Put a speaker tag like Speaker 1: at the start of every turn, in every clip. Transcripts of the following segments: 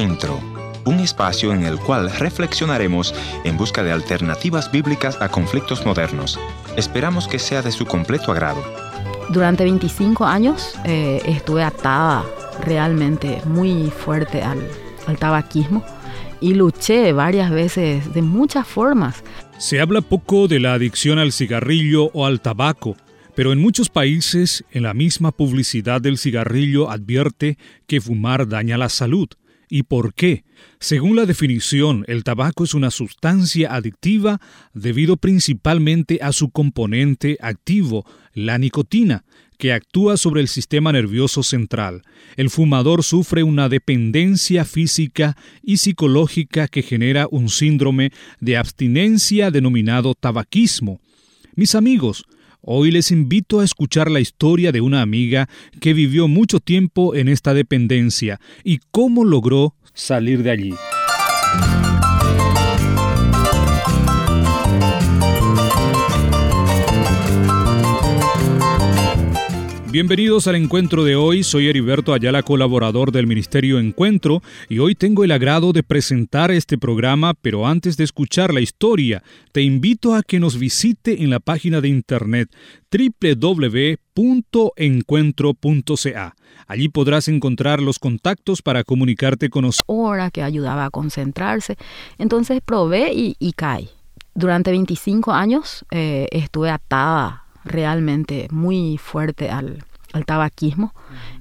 Speaker 1: Encuentro, un espacio en el cual reflexionaremos en busca de alternativas bíblicas a conflictos modernos. Esperamos que sea de su completo agrado.
Speaker 2: Durante 25 años eh, estuve atada realmente muy fuerte al, al tabaquismo y luché varias veces de muchas formas.
Speaker 3: Se habla poco de la adicción al cigarrillo o al tabaco, pero en muchos países en la misma publicidad del cigarrillo advierte que fumar daña la salud. ¿Y por qué? Según la definición, el tabaco es una sustancia adictiva debido principalmente a su componente activo, la nicotina, que actúa sobre el sistema nervioso central. El fumador sufre una dependencia física y psicológica que genera un síndrome de abstinencia denominado tabaquismo. Mis amigos, Hoy les invito a escuchar la historia de una amiga que vivió mucho tiempo en esta dependencia y cómo logró salir de allí. Bienvenidos al encuentro de hoy, soy Heriberto Ayala, colaborador del Ministerio Encuentro, y hoy tengo el agrado de presentar este programa, pero antes de escuchar la historia, te invito a que nos visite en la página de internet www.encuentro.ca. Allí podrás encontrar los contactos para comunicarte con nosotros.
Speaker 2: Que ayudaba a concentrarse, entonces probé y, y caí. Durante 25 años eh, estuve atada realmente muy fuerte al, tabaquismo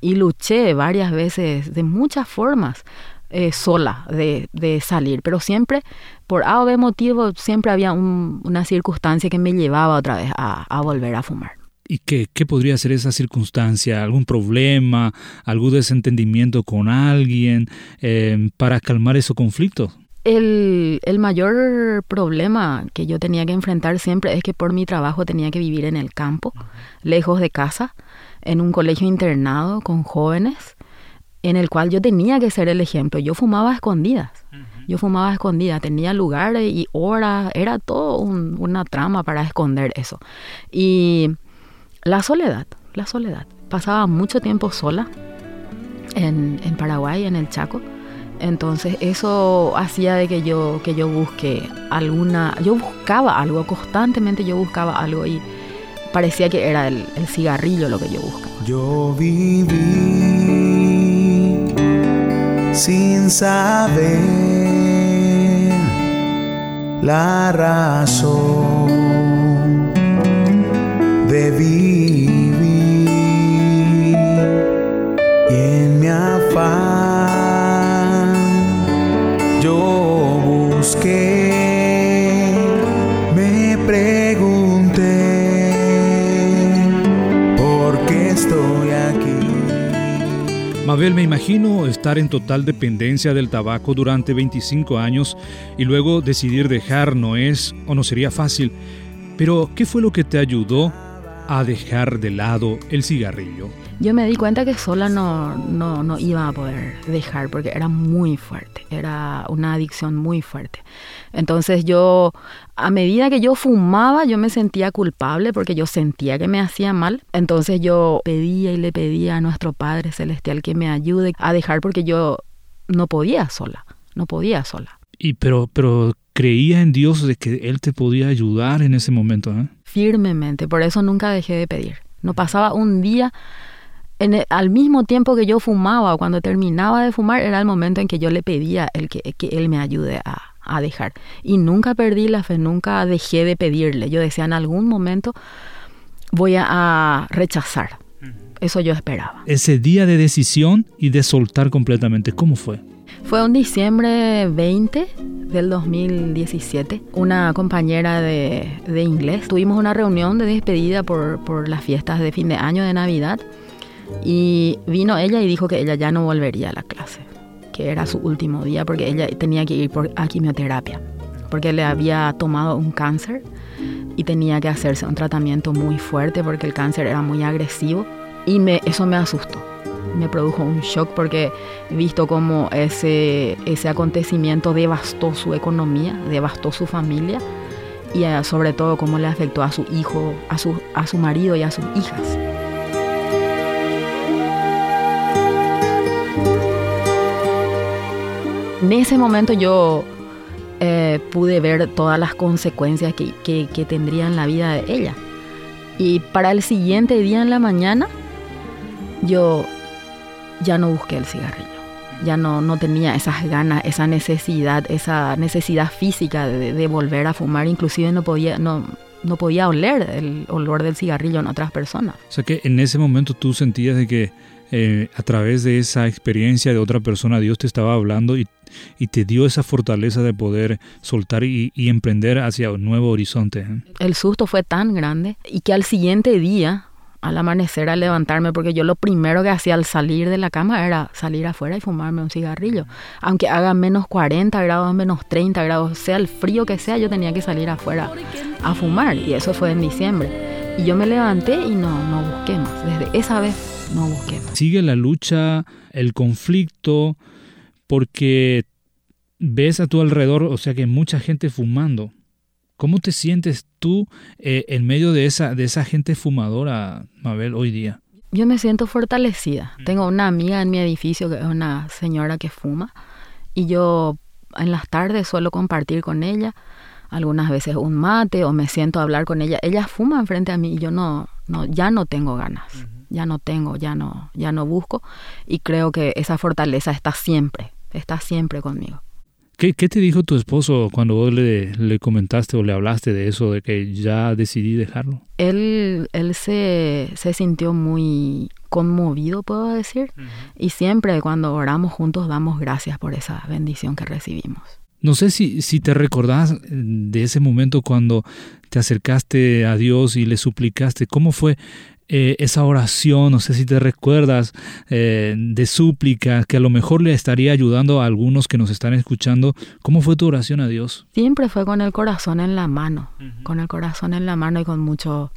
Speaker 2: y luché varias veces de muchas formas eh, sola de, salir, pero siempre, por A o B motivo, siempre había una circunstancia que me llevaba otra vez a, volver a fumar.
Speaker 3: ¿Y qué, qué, podría ser esa circunstancia? ¿Algún problema? ¿Algún desentendimiento con alguien eh, para calmar esos conflictos?
Speaker 2: El, el, mayor problema que yo tenía que enfrentar siempre es que por mi trabajo tenía que vivir en el campo, lejos de casa, en un colegio internado con jóvenes, en el cual yo tenía que ser el ejemplo. Yo fumaba a escondidas. Yo fumaba a escondidas, tenía lugares y horas, era todo una trama para esconder eso. Y la soledad, la soledad. Pasaba mucho tiempo sola en, en Paraguay, en el Chaco entonces eso hacía de que yo, que yo busque alguna, yo buscaba algo, constantemente yo buscaba algo y parecía que era el, el cigarrillo lo que yo buscaba.
Speaker 4: Yo viví sin saber la razón de vivir estoy aquí.
Speaker 3: Mabel, me imagino estar en total dependencia del tabaco durante 25 años y luego decidir dejar no es o no sería fácil. Pero, ¿qué fue lo que te ayudó a dejar de lado el cigarrillo?
Speaker 2: Yo me di cuenta que sola no, no, no, iba a poder dejar porque era muy fuerte, era una adicción muy fuerte. Entonces yo, a medida que yo fumaba, yo me sentía culpable porque yo sentía que me hacía mal. Entonces yo pedía y le pedía a nuestro Padre Celestial que me ayude a dejar porque yo no podía sola, no podía sola.
Speaker 3: Y pero, pero creía en Dios de que Él te podía ayudar en ese momento, ¿eh?
Speaker 2: Firmemente, por eso nunca dejé de pedir. No pasaba un día al mismo tiempo que yo fumaba o cuando terminaba de fumar era el momento en que yo le pedía el que, que él me ayude a, a, dejar. Y nunca perdí la fe, nunca dejé de pedirle. Yo decía, en algún momento voy a, rechazar. Eso yo esperaba.
Speaker 3: Ese día de decisión y de soltar completamente, ¿cómo fue?
Speaker 2: Fue un diciembre 20 del 2017. Una compañera de, de inglés. Tuvimos una reunión de despedida por, por las fiestas de fin de año de Navidad. Y vino ella y dijo que ella ya no volvería a la clase, que era su último día porque ella tenía que ir por, a quimioterapia, porque le había tomado un cáncer y tenía que hacerse un tratamiento muy fuerte porque el cáncer era muy agresivo y me, eso me asustó. Me produjo un shock porque visto cómo ese, ese acontecimiento devastó su economía, devastó su familia y eh, sobre todo cómo le afectó a su hijo, a su, a su marido y a sus hijas. En ese momento yo eh, pude ver todas las consecuencias que, que, tendría en la vida de ella. Y para el siguiente día en la mañana, yo ya no busqué el cigarrillo. Ya no, no tenía esas ganas, esa necesidad, esa necesidad física de, de volver a fumar. Inclusive no podía, no, no podía oler el olor del cigarrillo en otras personas.
Speaker 3: O sea que en ese momento tú sentías de que eh, a través de esa experiencia de otra persona Dios te estaba hablando y, te dio esa fortaleza de poder soltar y, y emprender hacia un nuevo horizonte. ¿eh?
Speaker 2: El susto fue tan grande y que al siguiente día, al amanecer, al levantarme, porque yo lo primero que hacía al salir de la cama era salir afuera y fumarme un cigarrillo. Aunque haga menos 40 grados, menos 30 grados, sea el frío que sea, yo tenía que salir afuera a fumar. Y eso fue en diciembre. Y yo me levanté y no, no busqué más. Desde esa vez no busqué más.
Speaker 3: Sigue la lucha, el conflicto, porque ves a tu alrededor, o sea que mucha gente fumando. ¿Cómo te sientes tú eh, en medio de esa, de esa gente fumadora, Mabel, hoy día?
Speaker 2: Yo me siento fortalecida. Tengo una amiga en mi edificio que es una señora que fuma y yo en las tardes suelo compartir con ella algunas veces un mate o me siento a hablar con ella. Ella fuma enfrente a mí y yo no, no ya no tengo ganas. Ya no tengo, ya no, ya no busco y creo que esa fortaleza está siempre, está siempre conmigo.
Speaker 3: ¿Qué, ¿Qué, te dijo tu esposo cuando vos le, le, comentaste o le hablaste de eso, de que ya decidí dejarlo?
Speaker 2: Él, él se, se sintió muy conmovido, puedo decir, uh -huh. y siempre cuando oramos juntos damos gracias por esa bendición que recibimos.
Speaker 3: No sé si, si te recordás de ese momento cuando te acercaste a Dios y le suplicaste, ¿cómo fue eh, esa oración, no sé si te recuerdas, eh, de súplica, que a lo mejor le estaría ayudando a algunos que nos están escuchando. ¿Cómo fue tu oración a Dios?
Speaker 2: Siempre fue con el corazón en la mano, uh -huh. con el corazón en la mano y con mucho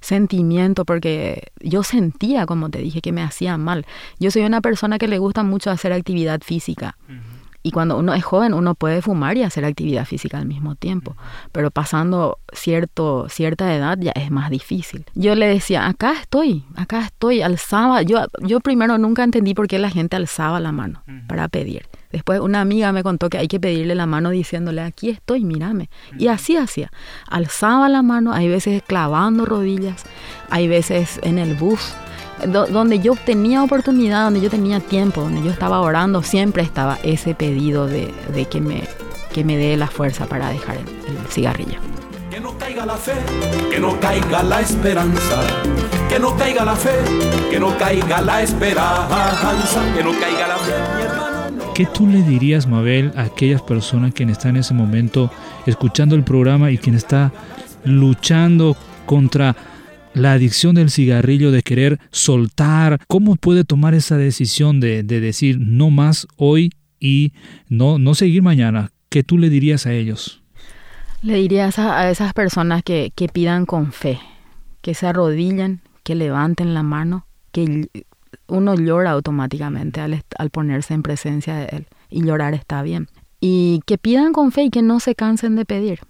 Speaker 2: sentimiento, porque yo sentía, como te dije, que me hacía mal. Yo soy una persona que le gusta mucho hacer actividad física. Uh -huh. Y cuando uno es joven, uno puede fumar y hacer actividad física al mismo tiempo. Pero pasando cierto, cierta edad ya es más difícil. Yo le decía, acá estoy, acá estoy, alzaba. Yo, yo primero nunca entendí por qué la gente alzaba la mano uh -huh. para pedir. Después una amiga me contó que hay que pedirle la mano diciéndole, aquí estoy, mírame. Uh -huh. Y así hacía. Alzaba la mano, hay veces clavando rodillas, hay veces en el bus donde yo tenía oportunidad, donde yo tenía tiempo, donde yo estaba orando, siempre estaba ese pedido de, de que, me, que me dé la fuerza para dejar el, el, cigarrillo.
Speaker 5: Que no caiga la fe, que no caiga la esperanza, que no caiga la fe, que no caiga la esperanza, que no caiga la fe, mi hermano.
Speaker 3: ¿Qué tú le dirías, Mabel, a aquellas personas que están en ese momento escuchando el programa y quien está luchando contra la adicción del cigarrillo, de querer soltar, ¿cómo puede tomar esa decisión de, de, decir no más hoy y no, no seguir mañana? ¿Qué tú le dirías a ellos?
Speaker 2: Le dirías a, a esas personas que, que, pidan con fe, que se arrodillen, que levanten la mano, que uno llora automáticamente al, al ponerse en presencia de Él y llorar está bien. Y que pidan con fe y que no se cansen de pedir,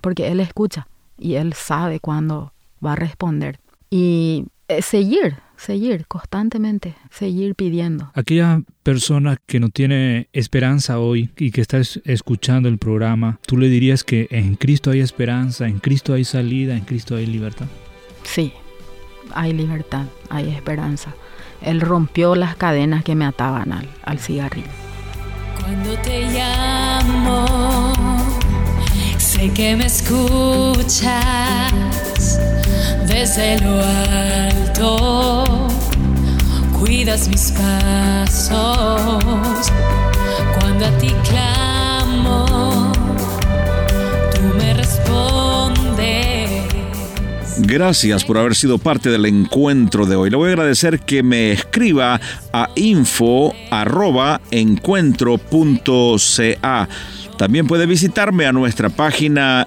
Speaker 2: porque Él escucha y Él sabe cuándo va a responder. Y eh, seguir, seguir constantemente, seguir pidiendo.
Speaker 3: Aquella persona que no tiene esperanza hoy y que está escuchando el programa, ¿tú le dirías que en Cristo hay esperanza, en Cristo hay salida, en Cristo hay libertad?
Speaker 2: Sí, hay libertad, hay esperanza. Él rompió las cadenas que me ataban al, al cigarrillo.
Speaker 6: Cuando te llamo, sé que me escuchas desde lo alto, cuidas mis pasos. Cuando a ti clamo, tú me respondes.
Speaker 7: Gracias por haber sido parte del encuentro de hoy. Le voy a agradecer que me escriba a info.encuentro.ca. También puede visitarme a nuestra página